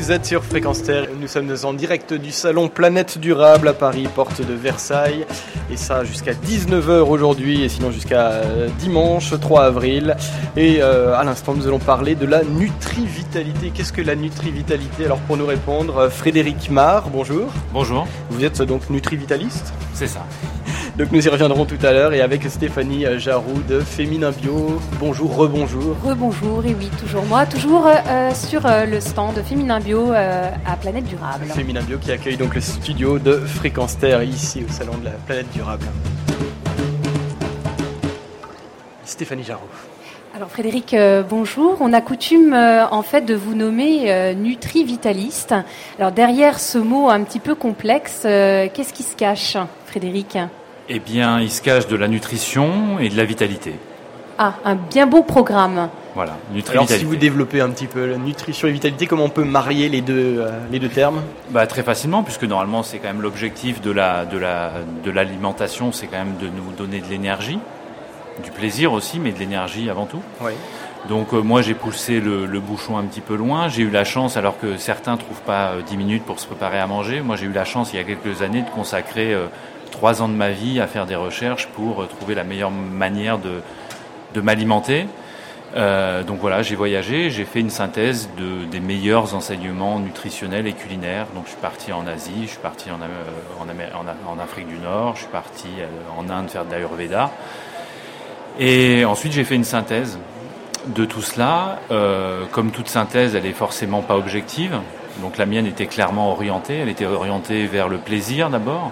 Vous êtes sur Fréquence Terre. Nous sommes en direct du salon Planète Durable à Paris, porte de Versailles. Et ça jusqu'à 19h aujourd'hui et sinon jusqu'à euh, dimanche 3 avril. Et euh, à l'instant, nous allons parler de la Nutri-Vitalité. Qu'est-ce que la Nutri-Vitalité? Alors pour nous répondre, euh, Frédéric Mar, bonjour. Bonjour. Vous êtes donc Nutri-Vitaliste? C'est ça. Donc nous y reviendrons tout à l'heure et avec Stéphanie Jarou de Féminin Bio. Bonjour, rebonjour. Rebonjour, et oui, toujours moi, toujours euh, sur euh, le stand de Féminin Bio euh, à Planète Durable. Féminin Bio qui accueille donc le studio de Fréquence Terre ici au salon de la Planète Durable. Stéphanie Jarou. Alors Frédéric, bonjour. On a coutume en fait de vous nommer Nutri-Vitaliste. Alors derrière ce mot un petit peu complexe, qu'est-ce qui se cache, Frédéric? Eh bien, il se cache de la nutrition et de la vitalité. Ah, un bien beau programme. Voilà, Alors si vous développez un petit peu la nutrition et vitalité, comment on peut marier les deux, euh, les deux termes? Bah, Très facilement, puisque normalement c'est quand même l'objectif de l'alimentation, la, de la, c'est quand même de nous donner de l'énergie, du plaisir aussi, mais de l'énergie avant tout. Oui. Donc euh, moi j'ai poussé le, bouchon un petit peu loin. J'ai eu la chance, alors que certains trouvent pas 10 euh, minutes pour se préparer à manger, moi j'ai eu la chance il y a quelques années de consacrer trois ans de ma vie à faire des recherches pour euh, trouver la meilleure manière de, de m'alimenter. Euh, donc voilà, j'ai voyagé, j'ai fait une synthèse de, des meilleurs enseignements nutritionnels et culinaires. Donc je suis parti en Asie, je suis parti en, en, en, Afrique du Nord, je suis parti euh, en Inde faire de l'Ayurveda. Et ensuite j'ai fait une synthèse de tout cela. Euh, comme toute synthèse, elle est forcément pas objective. Donc la mienne était clairement orientée. Elle était orientée vers le plaisir d'abord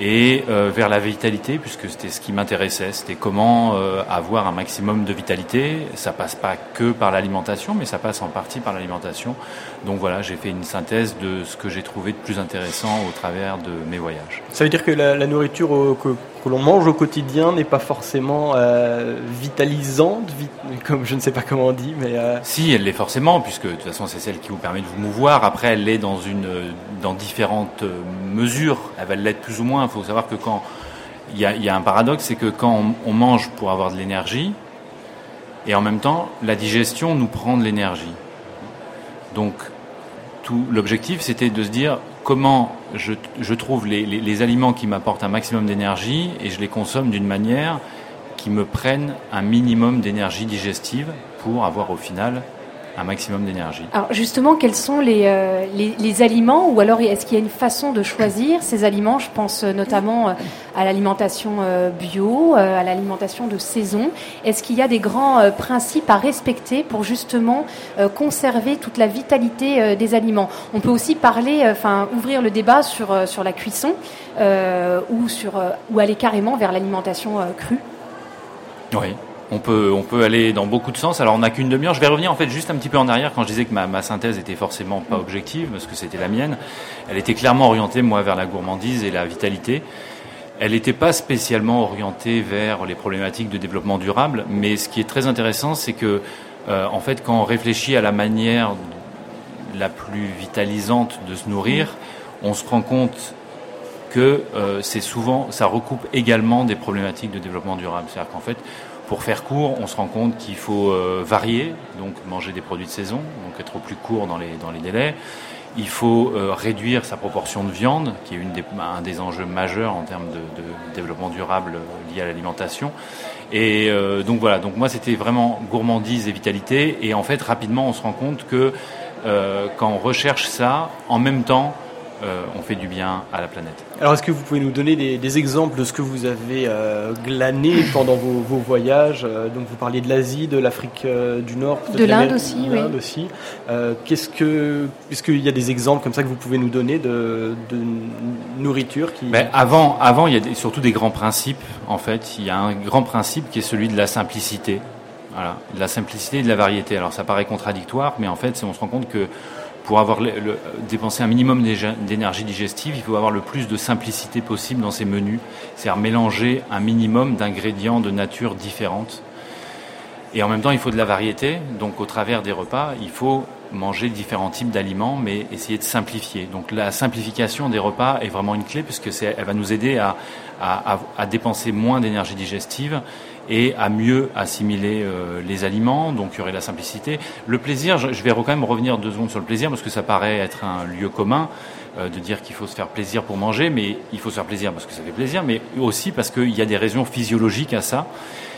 et euh, vers la vitalité, puisque c'était ce qui m'intéressait, c'était comment euh, avoir un maximum de vitalité. Ça passe pas que par l'alimentation, mais ça passe en partie par l'alimentation. Donc voilà, j'ai fait une synthèse de ce que j'ai trouvé de plus intéressant au travers de mes voyages. Ça veut dire que la, la nourriture que, que l'on mange au quotidien n'est pas forcément euh, vitalisante, comme je ne sais pas comment on dit, mais euh... si elle l'est forcément, puisque de toute façon c'est celle qui vous permet de vous mouvoir. Après, elle l'est dans une dans différentes mesures. Elle va l'être plus ou moins. Il faut savoir que quand il y a, y a, un paradoxe, c'est que quand on, on mange pour avoir de l'énergie, et en même temps la digestion nous prend de l'énergie. Donc tout l'objectif, c'était de se dire comment je, trouve les, aliments qui m'apportent un maximum d'énergie et je les consomme d'une manière qui me prenne un minimum d'énergie digestive pour avoir au final un maximum d'énergie. Alors justement, quels sont les, euh, les, les, aliments ou alors est-ce qu'il y a une façon de choisir ces aliments? Je pense euh, notamment euh, à l'alimentation bio, à l'alimentation de saison. Est-ce qu'il y a des grands principes à respecter pour justement conserver toute la vitalité des aliments? On peut aussi parler, enfin ouvrir le débat sur, sur la cuisson ou, sur, ou aller carrément vers l'alimentation crue. Oui. On peut, on peut aller dans beaucoup de sens. Alors on n'a qu'une demi-heure. Je vais revenir en fait juste un petit peu en arrière quand je disais que ma, ma synthèse était forcément pas objective parce que c'était la mienne. Elle était clairement orientée moi vers la gourmandise et la vitalité. Elle n'était pas spécialement orientée vers les problématiques de développement durable, mais ce qui est très intéressant, c'est que euh, en fait quand on réfléchit à la manière la plus vitalisante de se nourrir, on se rend compte que euh, c'est souvent, ça recoupe également des problématiques de développement durable. C'est-à-dire qu'en fait, pour faire court, on se rend compte qu'il faut euh, varier, donc manger des produits de saison, donc être au plus court dans les, délais. Il faut euh, réduire sa proportion de viande, qui est un des enjeux majeurs en termes de, développement durable lié à l'alimentation. Et euh, donc voilà, moi c'était vraiment gourmandise et vitalité. Et en fait, rapidement, on se rend compte que euh, quand on recherche ça, en même temps, euh, on fait du bien à la planète. Alors, est-ce que vous pouvez nous donner des, des exemples de ce que vous avez euh, glané pendant vos, vos voyages euh, Donc, vous parliez de l'Asie, de l'Afrique euh, du Nord, de l'Inde aussi. Oui. Euh, qu'est-ce que, est-ce qu'il y a des exemples comme ça que vous pouvez nous donner de, de nourriture qui ben, Avant, avant, il y a des, surtout des grands principes. En fait, il y a un grand principe qui est celui de la simplicité. Voilà, de la simplicité et de la variété. Alors, ça paraît contradictoire, mais en fait, on se rend compte que pour avoir le, dépenser un minimum d'énergie digestive, il faut avoir le plus de simplicité possible dans ses menus, c'est-à-dire mélanger un minimum d'ingrédients de nature différente. Et en même temps, il faut de la variété, donc au travers des repas, il faut manger différents types d'aliments, mais essayer de simplifier. Donc la simplification des repas est vraiment une clé, puisque elle va nous aider à dépenser moins d'énergie digestive et à mieux assimiler les aliments. Donc il y aurait la simplicité. Le plaisir, je vais quand même revenir deux secondes sur le plaisir parce que ça paraît être un lieu commun de dire qu'il faut se faire plaisir pour manger, mais il faut se faire plaisir parce que ça fait plaisir, mais aussi parce qu'il y a des raisons physiologiques à ça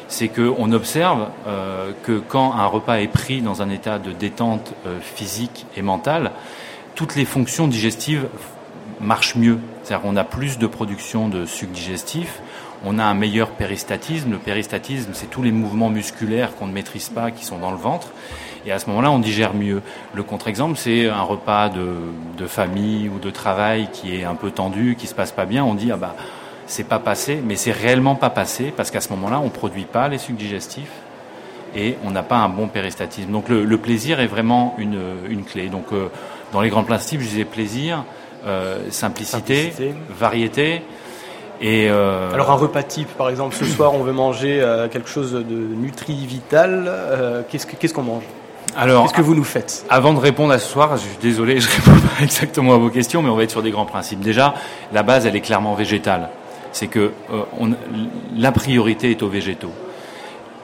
c'est qu'on observe euh, que quand un repas est pris dans un état de détente euh, physique et mentale, toutes les fonctions digestives marchent mieux. C'est-à-dire qu'on a plus de production de sucre digestif, on a un meilleur péristatisme. Le péristatisme, c'est tous les mouvements musculaires qu'on ne maîtrise pas, qui sont dans le ventre. Et à ce moment-là, on digère mieux. Le contre-exemple, c'est un repas de, de, famille ou de travail qui est un peu tendu, qui se passe pas bien. On dit, ah bah, c'est pas passé, mais c'est réellement pas passé parce qu'à ce moment-là, on produit pas les sucs digestifs et on n'a pas un bon péristatisme. Donc le, plaisir est vraiment une, une clé. Donc euh, dans les grands principes, je disais plaisir, euh, simplicité, variété. Et euh, Alors un repas type, par exemple, ce soir on veut manger quelque chose de nutri-vital, qu'est-ce qu'on mange? Alors, qu'est-ce que vous nous faites? Avant de répondre à ce soir, je suis désolé, je réponds pas exactement à vos questions, mais on va être sur des grands principes. Déjà, la base, elle est clairement végétale c'est que euh, la priorité est aux végétaux.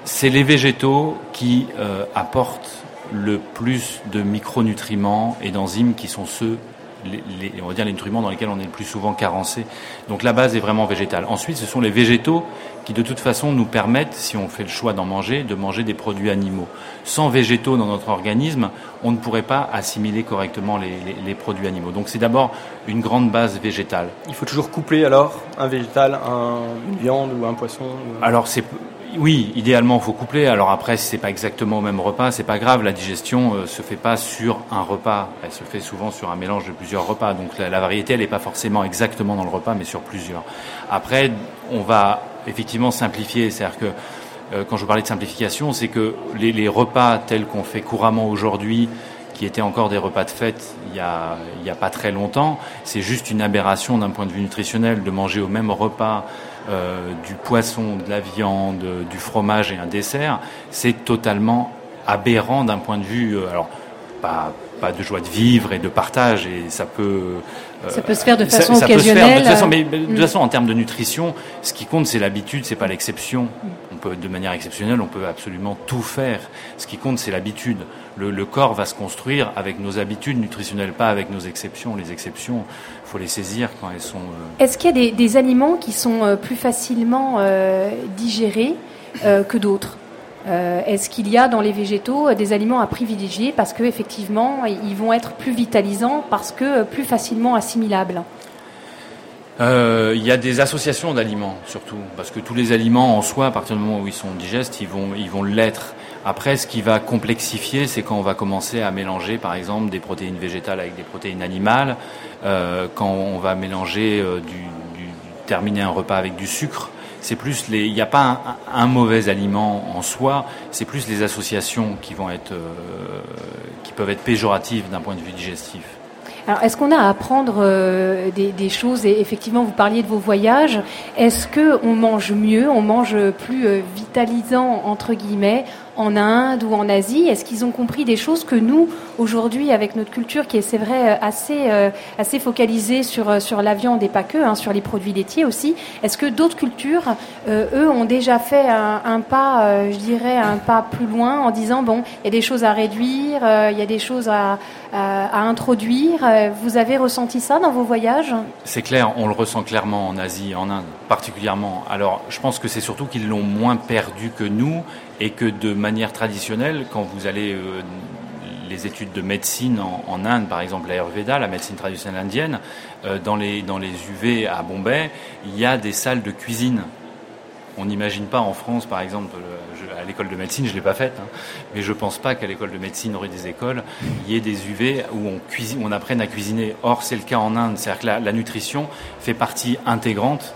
C'est les végétaux qui euh, apportent le plus de micronutriments et d'enzymes qui sont ceux les, on va dire les dans lesquels on est le plus souvent carencé. Donc la base est vraiment végétale. Ensuite, ce sont les végétaux qui de toute façon nous permettent, si on fait le choix d'en manger, de manger des produits animaux. Sans végétaux dans notre organisme, on ne pourrait pas assimiler correctement les, produits animaux. Donc c'est d'abord une grande base végétale. Il faut toujours coupler alors un végétal, une viande ou un poisson Alors c'est oui, idéalement, il faut coupler. Alors après, si c'est pas exactement au même repas, c'est pas grave. La digestion euh, se fait pas sur un repas. Elle se fait souvent sur un mélange de plusieurs repas. Donc la, variété, elle n'est pas forcément exactement dans le repas, mais sur plusieurs. Après, on va effectivement simplifier. C'est-à-dire que euh, quand je parlais de simplification, c'est que les, repas tels qu'on fait couramment aujourd'hui, qui étaient encore des repas de fête il y a, a pas très longtemps, c'est juste une aberration d'un point de vue nutritionnel de manger au même repas euh, du poisson, de la viande, du fromage et un dessert, c'est totalement aberrant d'un point de vue, euh, pas, pas de joie de vivre et de partage, et ça peut... Euh, ça peut se faire de façon occasionnelle. de toute façon, mais de toute mm. façon, en termes de nutrition, ce qui compte, c'est l'habitude, c'est pas l'exception. On peut, de manière exceptionnelle, on peut absolument tout faire. Ce qui compte, c'est l'habitude. Le, le, corps va se construire avec nos habitudes nutritionnelles, pas avec nos exceptions. Les exceptions, faut les saisir quand elles sont. Euh, Est-ce qu'il y a des, aliments qui sont euh, plus facilement euh, digérés que d'autres? Est-ce qu'il y a dans les végétaux des aliments à privilégier parce qu'effectivement ils vont être plus vitalisants parce que plus facilement assimilables? Il y a des associations d'aliments surtout, parce que tous les aliments en soi, à partir du moment où ils sont digestes, ils vont, ils l'être. Après, ce qui va complexifier, c'est quand on va commencer à mélanger, par exemple, des protéines végétales avec des protéines animales, euh, quand on va mélanger euh, terminer un repas avec du sucre. C'est plus les, il n'y a pas un, mauvais aliment en soi, c'est plus les associations qui vont être, euh, qui peuvent être péjoratives d'un point de vue digestif. Alors, est-ce qu'on a à apprendre euh, des, choses? Et effectivement, vous parliez de vos voyages. Est-ce que on mange mieux, on mange plus euh, vitalisant entre guillemets en Inde ou en Asie Est-ce qu'ils ont compris des choses que nous, aujourd'hui, avec notre culture qui est, c'est vrai, assez, euh, assez focalisée sur, sur la viande et pas que, hein, sur les produits laitiers aussi, est-ce que d'autres cultures, eux, ont déjà fait un, pas, je dirais, un pas plus loin en disant, bon, il y a des choses à réduire, il y a des choses à, à introduire vous avez ressenti ça dans vos voyages? C'est clair, on le ressent clairement en Asie, en Inde particulièrement. Alors je pense que c'est surtout qu'ils l'ont moins perdu que nous et que de manière traditionnelle, quand vous allez euh, les études de médecine en, Inde, par exemple l'Ayurveda, la médecine traditionnelle indienne, euh, dans, les, dans les UV à Bombay, il y a des salles de cuisine on n'imagine pas en France, par exemple, à l'école de médecine, je ne l'ai pas faite, hein, mais je ne pense pas qu'à l'école de médecine, aurait des écoles, il y ait des UV où on, cuisine, on apprenne à cuisiner. Or, c'est le cas en Inde, c'est-à-dire que la, nutrition fait partie intégrante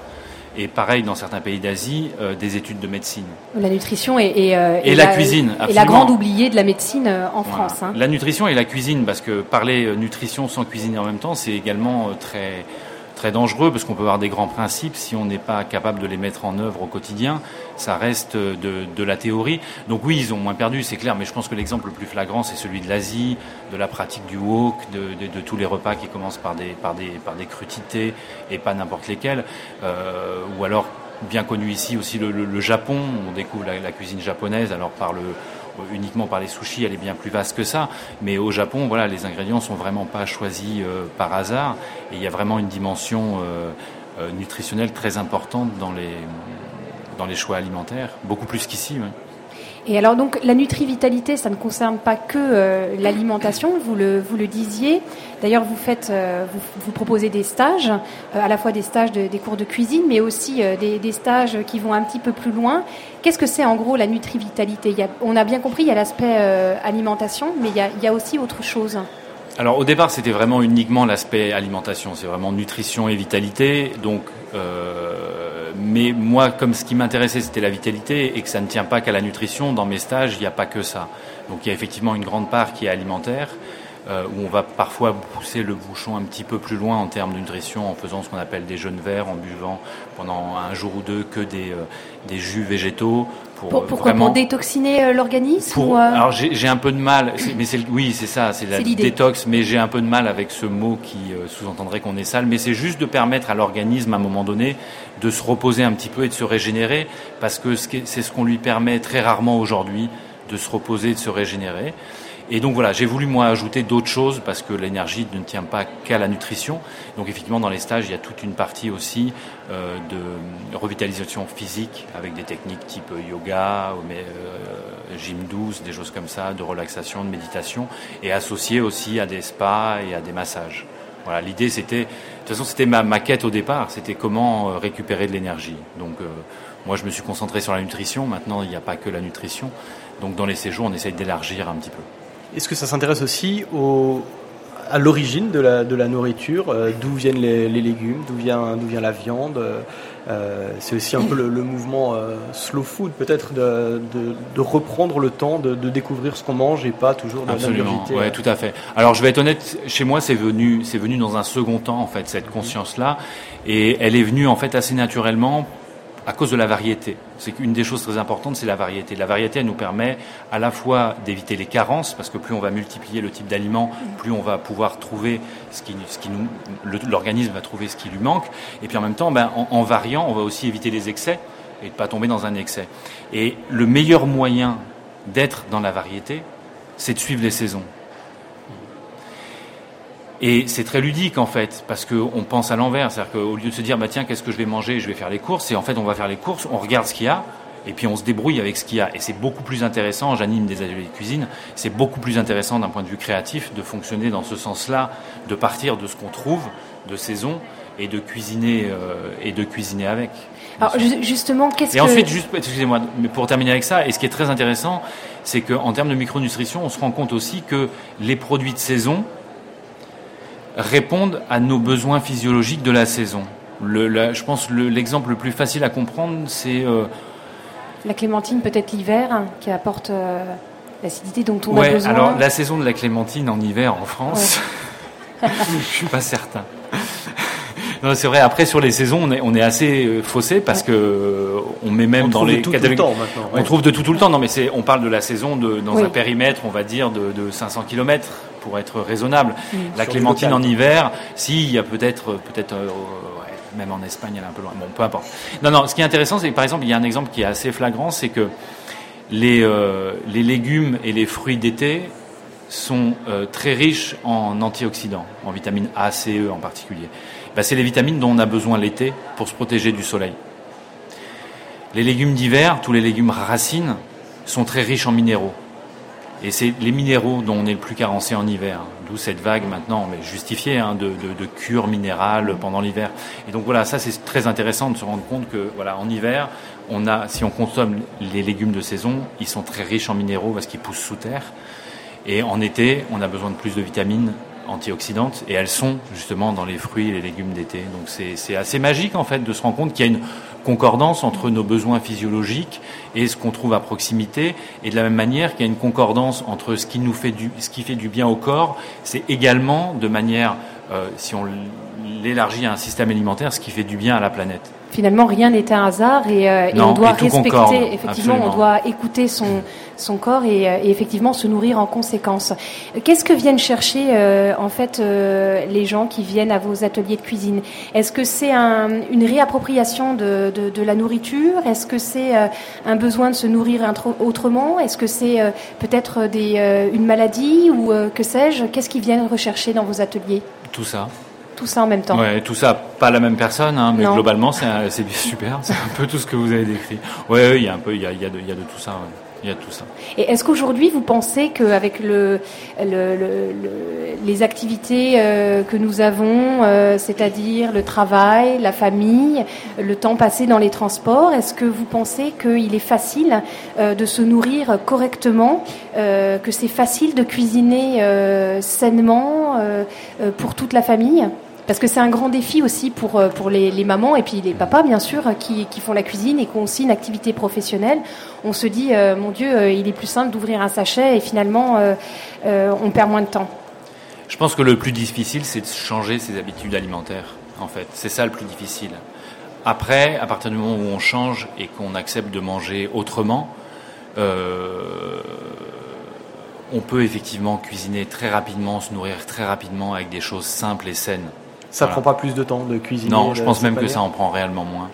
et pareil dans certains pays d'Asie, euh, des études de médecine. La nutrition et, euh, la, cuisine. Et la grande oubliée de la médecine euh, en France. Hein. La nutrition et la cuisine, parce que parler nutrition sans cuisiner en même temps, c'est également très très dangereux parce qu'on peut avoir des grands principes si on n'est pas capable de les mettre en œuvre au quotidien. Ça reste de, de la théorie. Donc oui, ils ont moins perdu, c'est clair, mais je pense que l'exemple le plus flagrant, c'est celui de l'Asie, de la pratique du wok, de, de, de, tous les repas qui commencent par des, par des, par des crudités et pas n'importe lesquels, euh, ou alors bien connu ici aussi le, Japon. On découvre la, cuisine japonaise, alors par le, uniquement par les sushis, elle est bien plus vaste que ça. Mais au Japon, voilà, les ingrédients sont vraiment pas choisis euh, par hasard. Et il y a vraiment une dimension euh, euh, nutritionnelle très importante dans les, dans les choix alimentaires, beaucoup plus qu'ici. Et alors donc la nutri-vitalité, ça ne concerne pas que euh, l'alimentation, vous le, disiez. D'ailleurs, vous faites, euh, vous, proposez des stages, euh, à la fois des stages de, des cours de cuisine, mais aussi des, stages qui vont un petit peu plus loin. Qu'est-ce que c'est en gros la nutri-vitalité? On a bien compris, il y a l'aspect alimentation, mais il y, a, il y a aussi autre chose. Alors au départ, c'était vraiment uniquement l'aspect alimentation, c'est vraiment nutrition et vitalité. Donc mais moi, comme ce qui m'intéressait, c'était la vitalité et que ça ne tient pas qu'à la nutrition, dans mes stages, il n'y a pas que ça. Donc il y a effectivement une grande part qui est alimentaire, euh, où on va parfois pousser le bouchon un petit peu plus loin en termes de nutrition en faisant ce qu'on appelle des jeûnes verts, en buvant pendant un jour ou deux que des, euh, des jus végétaux. Pour, pour, vraiment... pour détoxiner euh, l'organisme ou Alors j'ai un peu de mal, mais c'est oui c'est ça, c'est la détox, mais j'ai un peu de mal avec ce mot qui sous-entendrait qu'on est sale, mais c'est juste de permettre à l'organisme à un moment donné de se reposer un petit peu et de se régénérer, parce que c'est ce qu'on lui permet très rarement aujourd'hui de se reposer et de se régénérer. Et donc voilà, j'ai voulu moi ajouter d'autres choses parce que l'énergie ne tient pas qu'à la nutrition. Donc effectivement, dans les stages, il y a toute une partie aussi euh, de revitalisation physique avec des techniques type yoga, mais, euh, gym douce, des choses comme ça, de relaxation, de méditation, et associé aussi à des spas et à des massages. Voilà, l'idée c'était, de toute façon c'était ma, ma quête au départ, c'était comment euh, récupérer de l'énergie. Donc euh, moi je me suis concentré sur la nutrition, maintenant il n'y a pas que la nutrition. Donc dans les séjours on essaye d'élargir un petit peu. Est-ce que ça s'intéresse aussi au, à l'origine de la, de la nourriture, euh, d'où viennent les, les légumes, d'où vient, la viande euh, C'est aussi un peu le, mouvement euh, slow food, peut-être, de, de, de, reprendre le temps de, de découvrir ce qu'on mange et pas toujours Absolument, ouais, tout à fait. Alors je vais être honnête, chez moi c'est venu, c'est venu dans un second temps en fait cette conscience-là, et elle est venue en fait assez naturellement à cause de la variété. C'est qu'une des choses très importantes, c'est la variété. La variété, nous permet à la fois d'éviter les carences, parce que plus on va multiplier le type d'aliments, plus on va pouvoir trouver ce qui, ce qui nous, l'organisme va trouver ce qui lui manque. Et puis en même temps, ben, en, en variant, on va aussi éviter les excès et de pas tomber dans un excès. Et le meilleur moyen d'être dans la variété, c'est de suivre les saisons. Et c'est très ludique en fait, parce qu'on pense à l'envers. C'est-à-dire qu'au lieu de se dire, bah, tiens, qu'est-ce que je vais manger, je vais faire les courses, et en fait, on va faire les courses, on regarde ce qu'il y a, et puis on se débrouille avec ce qu'il y a. Et c'est beaucoup plus intéressant, j'anime des ateliers de cuisine, c'est beaucoup plus intéressant d'un point de vue créatif de fonctionner dans ce sens-là, de partir de ce qu'on trouve, de saison, et de cuisiner, euh, et de cuisiner avec. Alors justement, qu'est-ce Et ensuite, juste, excusez-moi, mais pour terminer avec ça, et ce qui est très intéressant, c'est qu'en termes de micronutrition, on se rend compte aussi que les produits de saison, répondent à nos besoins physiologiques de la saison. Le, je pense l'exemple le, plus facile à comprendre, c'est... Euh, la clémentine, peut-être l'hiver, hein, qui apporte euh, l'acidité dont on a besoin. Alors, la saison de la clémentine en hiver en France, je ne suis pas certain. Non, c'est vrai. Après, sur les saisons, on est, on est assez euh, faussé parce que on met même dans les catalogues. On trouve de tout tout le temps. Non, mais c'est, on parle de la saison de, dans un périmètre, on va dire, de, de 500 km pour être raisonnable. Mm. La clémentine en hiver, si, il y a peut-être, peut-être, euh, même en Espagne, elle est un peu loin. Bon, peu importe. Non, non, ce qui est intéressant, c'est que par exemple, il y a un exemple qui est assez flagrant, c'est que les, euh, les légumes et les fruits d'été sont euh, très riches en antioxydants, en vitamine A, C, E en particulier. Ben, c'est les vitamines dont on a besoin l'été pour se protéger du soleil. Les légumes d'hiver, tous les légumes racines, sont très riches en minéraux. Et c'est les minéraux dont on est le plus carencé en hiver. D'où cette vague maintenant, mais justifiée, hein, de, de, de cure minérale pendant l'hiver. Et donc voilà, ça c'est très intéressant de se rendre compte que voilà, en hiver, on a, si on consomme les légumes de saison, ils sont très riches en minéraux parce qu'ils poussent sous terre. Et en été, on a besoin de plus de vitamines antioxydantes et elles sont justement dans les fruits et les légumes d'été. Donc c'est assez magique en fait de se rendre compte qu'il y a une concordance entre nos besoins physiologiques et ce qu'on trouve à proximité. Et de la même manière qu'il y a une concordance entre ce qui nous fait du ce qui fait du bien au corps, c'est également de manière si on l'élargit à un système alimentaire, ce qui fait du bien à la planète finalement rien n'est un hasard et, euh, on doit respecter, effectivement, on doit écouter son, son corps euh, et, effectivement se nourrir en conséquence. Qu'est-ce que viennent chercher euh, en fait les gens qui viennent à vos ateliers de cuisine? Est-ce que c'est un, une réappropriation de, de, de la nourriture? Est-ce que c'est un besoin de se nourrir autrement? Est-ce que c'est peut-être des, une maladie ou que sais-je? Qu'est-ce qu'ils viennent rechercher dans vos ateliers? Tout ça tout ça en même temps. Ouais, tout ça, pas la même personne, hein, mais globalement, c'est super. C'est un peu tout ce que vous avez décrit. Ouais, il y a un peu, il y a, y a, de, y a de tout ça. Il y a tout ça. Et est-ce qu'aujourd'hui, vous pensez qu'avec le, le, le, les activités euh, que nous avons, euh, c'est-à-dire le travail, la famille, le temps passé dans les transports, est-ce que vous pensez qu'il est facile euh, de se nourrir correctement, que c'est facile de cuisiner sainement pour toute la famille? Parce que c'est un grand défi aussi pour, euh, pour les, mamans et puis les papas, bien sûr, qui, qui font la cuisine et qui ont aussi une activité professionnelle. On se dit, euh, mon Dieu, euh, il est plus simple d'ouvrir un sachet et finalement, on perd moins de temps. Je pense que le plus difficile, c'est de changer ses habitudes alimentaires, en fait. C'est ça le plus difficile. Après, à partir du moment où on change et qu'on accepte de manger autrement, on peut effectivement cuisiner très rapidement, se nourrir très rapidement avec des choses simples et saines. Ça prend pas plus de temps de cuisiner Non, je pense même que ça en prend réellement moins.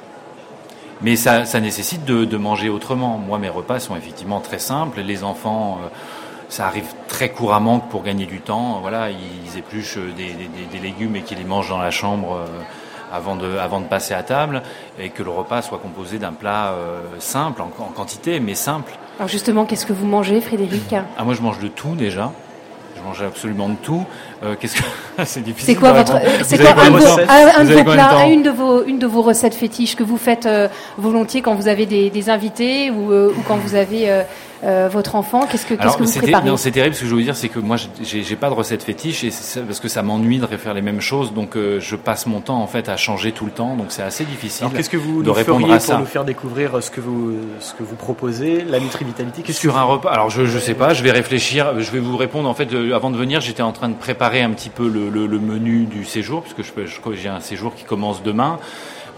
Mais ça, nécessite de, manger autrement. Moi, mes repas sont effectivement très simples. Les enfants, euh, ça arrive très couramment que pour gagner du temps, voilà, ils épluchent des, légumes et qu'ils les mangent dans la chambre euh, avant, de, avant de passer à table, et que le repas soit composé d'un plat euh, simple, en, quantité, mais simple. Alors justement, qu'est-ce que vous mangez, Frédéric? Ah, Moi, je mange de tout déjà. Je mange absolument de tout. Euh, qu'est-ce que c'est difficile. C'est quoi votre C'est quoi un, de vos plats, une de vos une de vos recettes fétiches que vous faites euh, volontiers quand vous avez des, des invités ou, euh, ou, quand vous avez votre enfant Qu'est-ce que qu'est-ce que vous préparez Non, c'est terrible. Ce que je veux dire, c'est que moi, j'ai pas de recette fétiche et parce que ça m'ennuie de refaire les mêmes choses. Donc, je passe mon temps en fait à changer tout le temps. Donc, c'est assez difficile. Alors, qu'est-ce que vous de répondre à ça. pour nous faire découvrir ce que vous ce que vous proposez, la Nutri-Vitalité Sur un repas. Alors, je je sais pas. Je vais réfléchir. Je vais vous répondre. En fait, avant de venir, j'étais en train de préparer un petit peu le le, menu du séjour, puisque je, je, j'ai un séjour qui commence demain.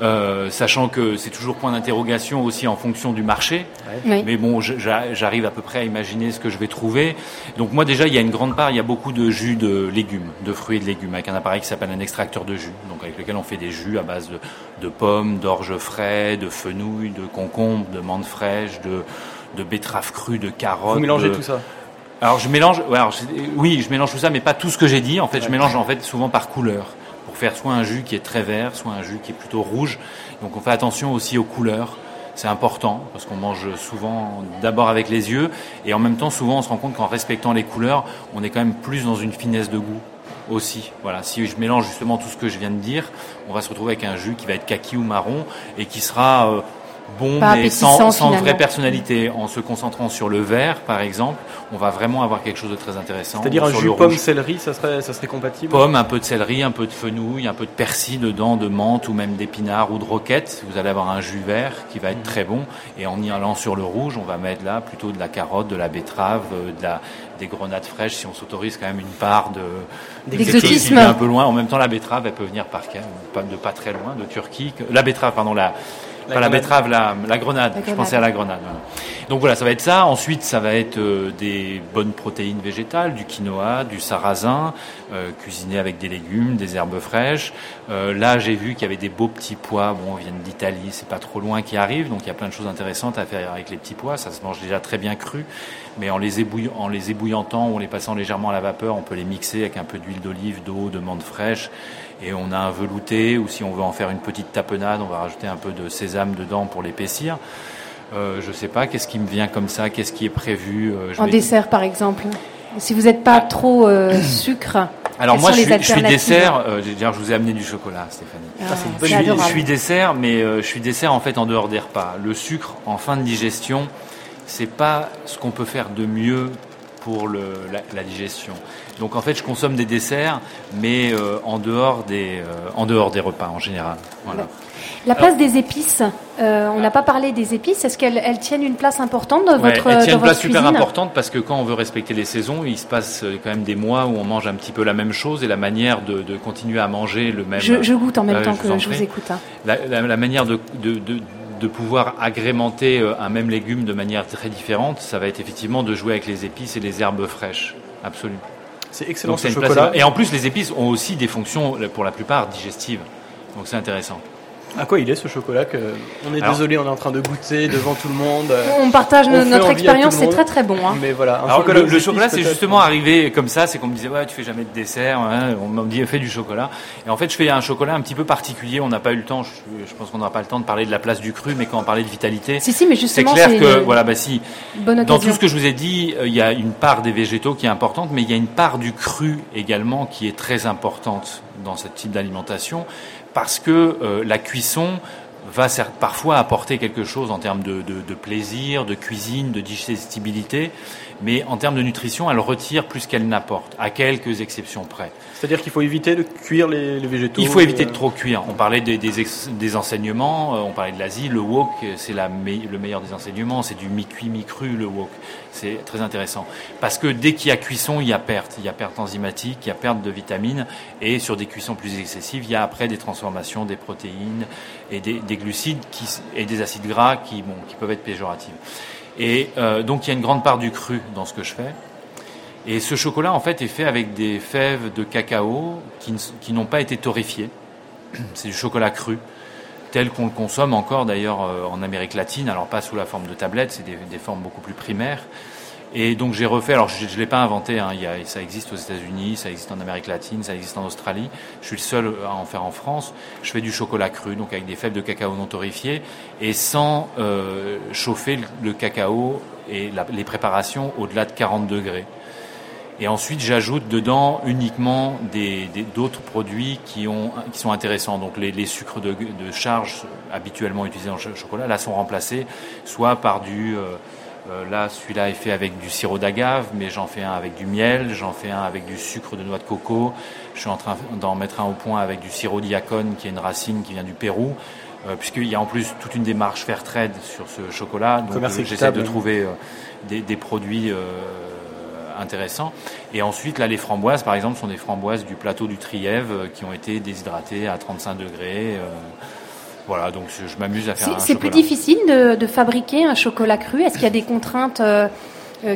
Euh, sachant que c'est toujours point d'interrogation aussi en fonction du marché. Mais bon, j'arrive à peu près à imaginer ce que je vais trouver. Donc moi déjà, il y a une grande part, il y a beaucoup de jus de légumes, de fruits et de légumes, avec un appareil qui s'appelle un extracteur de jus, donc avec lequel on fait des jus à base de, pommes, d'orge frais, de fenouil, de concombre, de menthe fraîche, de, de betteraves crues, de carottes. Vous mélangez tout ça alors je mélange, oui, je mélange tout ça, mais pas tout ce que j'ai dit. En fait, je mélange en fait souvent par couleur pour faire soit un jus qui est très vert, soit un jus qui est plutôt rouge. Donc on fait attention aussi aux couleurs. C'est important parce qu'on mange souvent d'abord avec les yeux et en même temps souvent on se rend compte qu'en respectant les couleurs, on est quand même plus dans une finesse de goût aussi. Voilà, si je mélange justement tout ce que je viens de dire, on va se retrouver avec un jus qui va être kaki ou marron et qui sera euh, bon, mais sans, sans vraie personnalité. En se concentrant sur le vert, par exemple, on va vraiment avoir quelque chose de très intéressant. C'est-à-dire un jus pomme céleri, ça serait, ça serait compatible Pomme, un peu de céleri, un peu de fenouil, un peu de persil dedans, de menthe ou même d'épinards ou de roquette. Vous allez avoir un jus vert qui va être mmh. très bon. Et en y allant sur le rouge, on va mettre là plutôt de la carotte, de la betterave, euh, de la, des grenades fraîches si on s'autorise quand même une part de d'exotisme un peu loin. En même temps, la betterave, elle peut venir par pas de pas très loin, de Turquie. La betterave, pardon, la la, la betterave, la, la, grenade. Je pensais à la grenade. Donc voilà, ça va être ça. Ensuite, ça va être euh, des bonnes protéines végétales, du quinoa, du sarrasin, euh, cuisiné avec des légumes, des herbes fraîches. Euh, là, j'ai vu qu'il y avait des beaux petits pois. Bon, ils viennent d'Italie, c'est pas trop loin qui arrivent, donc il y a plein de choses intéressantes à faire avec les petits pois. Ça se mange déjà très bien cru, mais en les, en les ébouillantant ou en les passant légèrement à la vapeur, on peut les mixer avec un peu d'huile d'olive, d'eau, de menthe fraîche et on a un velouté ou si on veut en faire une petite tapenade, on va rajouter un peu de sésame dedans pour l'épaissir. Euh, je sais pas, qu'est-ce qui me vient comme ça, qu'est-ce qui est prévu euh, En dessert par exemple. Si vous n'êtes pas trop euh, sucre. Alors moi je suis, je suis, dessert. Euh, je vous ai amené du chocolat, Stéphanie. Ah, je, suis, je, suis, dessert, mais je suis dessert en fait en dehors des repas. Le sucre en fin de digestion, c'est pas ce qu'on peut faire de mieux pour le, la, digestion. Donc en fait, je consomme des desserts, mais en dehors des en dehors des repas en général. Voilà. La place des épices, euh, on n'a pas parlé des épices. Est-ce qu'elles tiennent une place importante dans votre Elles tiennent une place super importante parce que quand on veut respecter les saisons, il se passe euh, quand même des mois où on mange un petit peu la même chose et la manière de, continuer à manger le même. Je, goûte en même temps que je vous écoute. Hein. La, manière de, de, pouvoir agrémenter euh, un même légume de manière très différente, ça va être effectivement de jouer avec les épices et les herbes fraîches. Absolument. C'est excellent ce chocolat. Et en plus, les épices ont aussi des fonctions, pour la plupart, digestives. Donc c'est intéressant. À quoi il est ce chocolat que on est désolé, on est en train de goûter devant tout le monde. On partage notre expérience, c'est très très bon. Hein. Mais voilà, le, chocolat, c'est justement arrivé comme ça, c'est qu'on me disait ouais, tu fais jamais de dessert, on m'a dit fais du chocolat. Et en fait, je fais un chocolat un petit peu particulier. On n'a pas eu le temps, je, pense qu'on n'aura pas le temps de parler de la place du cru, mais quand on parlait de vitalité, si si, mais justement, c'est clair que voilà, bah si. dans tout ce que je vous ai dit, euh, il y a une part des végétaux qui est importante, mais il y a une part du cru également qui est très importante dans ce type d'alimentation parce que euh, la cuisson va parfois apporter quelque chose en termes de, de, plaisir, de cuisine, de digestibilité, mais en termes de nutrition, elle retire plus qu'elle n'apporte, à quelques exceptions près. C'est-à-dire qu'il faut éviter de cuire les, végétaux Il faut éviter de trop cuire. On parlait des, des, enseignements, euh, on parlait de l'Asie, le wok, c'est le meilleur des enseignements, c'est du mi-cuit, mi-cru, le wok. C'est très intéressant. Parce que dès qu'il y a cuisson, il y a perte. Il y a perte enzymatique, il y a perte de vitamines, et sur des cuissons plus excessives, il y a après des transformations des protéines et des, glucides et des acides gras qui, bon, qui peuvent être péjoratifs. Et euh, donc il y a une grande part du cru dans ce que je fais. Et ce chocolat, en fait, est fait avec des fèves de cacao qui, n'ont pas été torréfiées. C'est du chocolat cru, tel qu'on le consomme encore d'ailleurs euh, en Amérique latine. Alors pas sous la forme de tablettes, c'est des, formes beaucoup plus primaires. Et donc j'ai refait, alors je ne l'ai pas inventé, hein, ça existe aux États-Unis, ça existe en Amérique latine, ça existe en Australie. Je suis le seul à en faire en France. Je fais du chocolat cru, donc avec des fèves de cacao non torréfiées, et sans euh, chauffer le, cacao et les préparations au-delà de 40 degrés. Et ensuite, j'ajoute dedans uniquement des, d'autres produits qui, ont, qui sont intéressants. Donc les, les sucres de, de, charge habituellement utilisés dans le chocolat, là, sont remplacés soit par du... Euh, euh, là, celui-là est fait avec du sirop d'agave, mais j'en fais un avec du miel, j'en fais un avec du sucre de noix de coco. Je suis en train d'en mettre un au point avec du sirop diacone, qui est une racine qui vient du Pérou. Euh, puisqu'il y a en plus toute une démarche fair trade sur ce chocolat. Donc j'essaie de trouver des, des, produits intéressant. Et ensuite, là, les framboises, par exemple, sont des framboises du plateau du Trièvre euh, qui ont été déshydratées à 35 degrés. Euh, voilà, donc je m'amuse à faire un C'est plus difficile de, fabriquer un chocolat cru? Est-ce qu'il y a des contraintes euh,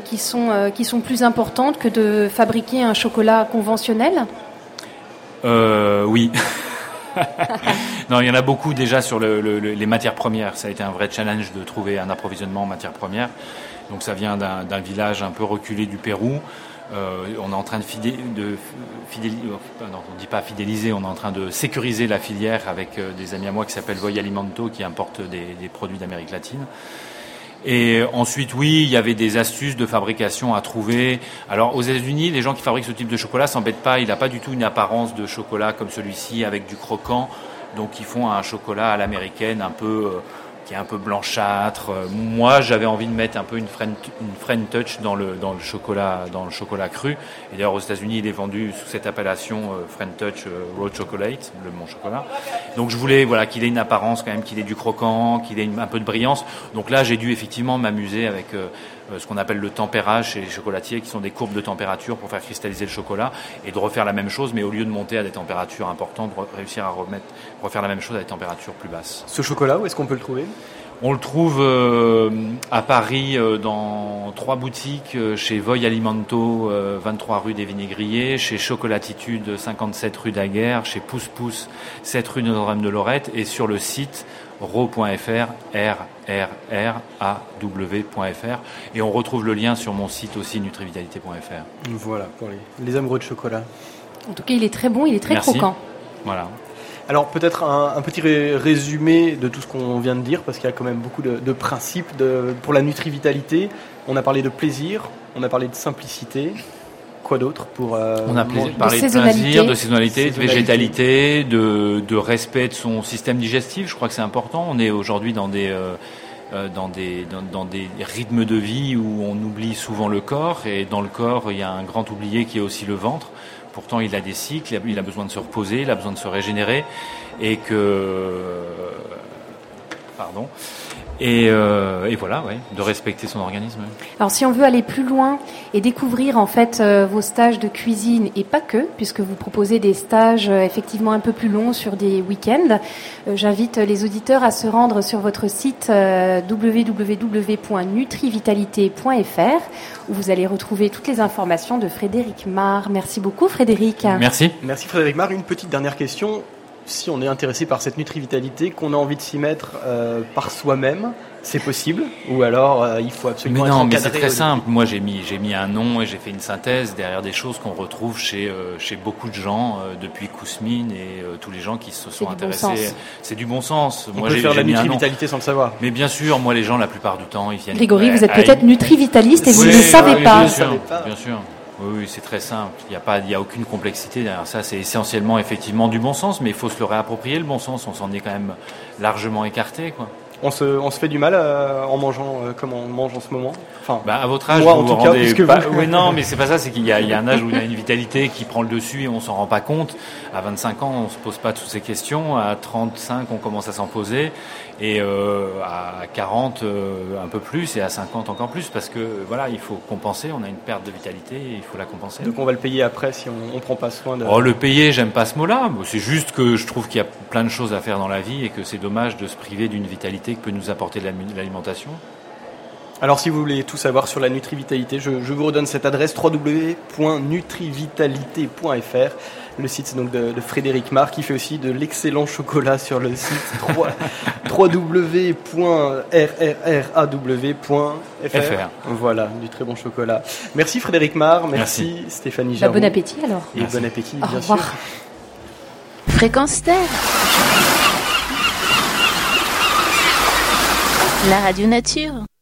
qui, sont, qui sont plus importantes que de fabriquer un chocolat conventionnel? Oui. non, il y en a beaucoup déjà sur les matières premières. Ça a été un vrai challenge de trouver un approvisionnement en matières premières. Donc ça vient d'un village un peu reculé du Pérou. Euh, on est en train de, de fidéliser, euh, on dit pas fidéliser, on est en train de sécuriser la filière avec euh, des amis à moi qui s'appellent Voy Alimento qui importent des, produits d'Amérique latine. Et ensuite, oui, il y avait des astuces de fabrication à trouver. Alors, aux États-Unis, les gens qui fabriquent ce type de chocolat s'embêtent pas. Il n'a pas du tout une apparence de chocolat comme celui-ci avec du croquant. Donc, ils font un chocolat à l'américaine un peu qui est un peu blanchâtre. Moi, j'avais envie de mettre un peu une French, une touch dans le, dans le chocolat, dans le chocolat cru. Et d'ailleurs, aux États-Unis, il est vendu sous cette appellation euh, French touch euh, raw chocolate, le mon chocolat. Donc, je voulais, voilà, qu'il ait une apparence quand même, qu'il ait du croquant, qu'il ait un peu de brillance. Donc là, j'ai dû effectivement m'amuser avec euh, ce qu'on appelle le tempérage chez les chocolatiers, qui sont des courbes de température pour faire cristalliser le chocolat, et de refaire la même chose, mais au lieu de monter à des températures importantes, de réussir à remettre, refaire la même chose à des températures plus basses. Ce chocolat, où est-ce qu'on peut le trouver? On le trouve euh, à Paris euh, dans trois boutiques, chez Voy Alimento, 23 rue des Vinaigriers, chez Chocolatitude, 57 rue Daguerre, chez Pousse Pousse, 7 rue Notre-Dame de Lorette, et sur le site ro.fr, r r r a w.fr et on retrouve le lien sur mon site aussi nutrivitalité.fr. Voilà pour les, amoureux de chocolat. En tout cas, il est très bon, il est très croquant. Voilà. Alors peut-être un, petit résumé de tout ce qu'on vient de dire, parce qu'il y a quand même beaucoup de, principes de, pour la nutrivitalité. On a parlé de plaisir, on a parlé de simplicité, quoi d'autre pour euh, On a parlé de, plaisir, de saisonnalité, de végétalité, de, respect de son système digestif. Je crois que c'est important. On est aujourd'hui dans des euh, dans, des, dans, des rythmes de vie où on oublie souvent le corps et dans le corps il y a un grand oublié qui est aussi le ventre. Pourtant il a des cycles, il a besoin de se reposer, il a besoin de se régénérer et que pardon et, euh, et, voilà, ouais, de respecter son organisme. Alors, si on veut aller plus loin et découvrir en fait euh, vos stages de cuisine et pas que, puisque vous proposez des stages euh, effectivement un peu plus longs sur des week-ends, j'invite les auditeurs à se rendre sur votre site www.nutrivitalité.fr où vous allez retrouver toutes les informations de Frédéric Mar. Merci beaucoup, Frédéric. Merci. Merci, Frédéric Mar. Une petite dernière question si on est intéressé par cette nutri-vitalité, qu'on a envie de s'y mettre euh, par soi-même, c'est possible Ou alors euh, il faut absolument mais non, mais c'est très simple. Moi, j'ai mis, j'ai mis un nom et j'ai fait une synthèse derrière des choses qu'on retrouve chez, euh, chez beaucoup de gens depuis Kousmine et tous les gens qui se sont intéressés. c'est du bon sens. On moi, peut faire la nutri-vitalité sans le savoir. Mais bien sûr, moi, les gens, la plupart du temps, ils viennent. Grégory, vous êtes peut-être nutri-vitaliste et vous ne le savez pas. Bien sûr, bien sûr. Oui, c'est très simple. Il n'y a pas, il y a aucune complexité derrière ça. C'est essentiellement effectivement du bon sens, mais il faut se le réapproprier le bon sens. On s'en est quand même largement écarté, quoi. On se, on se fait du mal euh, en mangeant euh, comme on mange en ce moment. Enfin, bah, à votre âge, moi, vous en tout cas, oui, non, mais c'est pas ça. C'est qu'il y, y, a un âge où il y a une vitalité qui prend le dessus et on s'en rend pas compte. À 25 ans, on se pose pas toutes ces questions. À 35, on commence à s'en poser et euh, à 40 euh, un peu plus et à 50 encore plus parce que voilà il faut compenser on a une perte de vitalité et il faut la compenser donc on va le payer après si on, on prend pas soin de oh, le payer j'aime pas ce mot là c'est juste que je trouve qu'il y a plein de choses à faire dans la vie et que c'est dommage de se priver d'une vitalité que peut nous apporter l'alimentation alors si vous voulez tout savoir sur la nutrivitalité, je, je vous redonne cette adresse www.nutrivitalité.fr le site donc de, Frédéric Marc, qui fait aussi de l'excellent chocolat sur le site www.rrraw.fr. Voilà, du très bon chocolat. Merci Frédéric Mar, merci, Stéphanie Jarou. bon appétit alors. Et bon appétit, bien sûr. Fréquence Terre. La radio nature.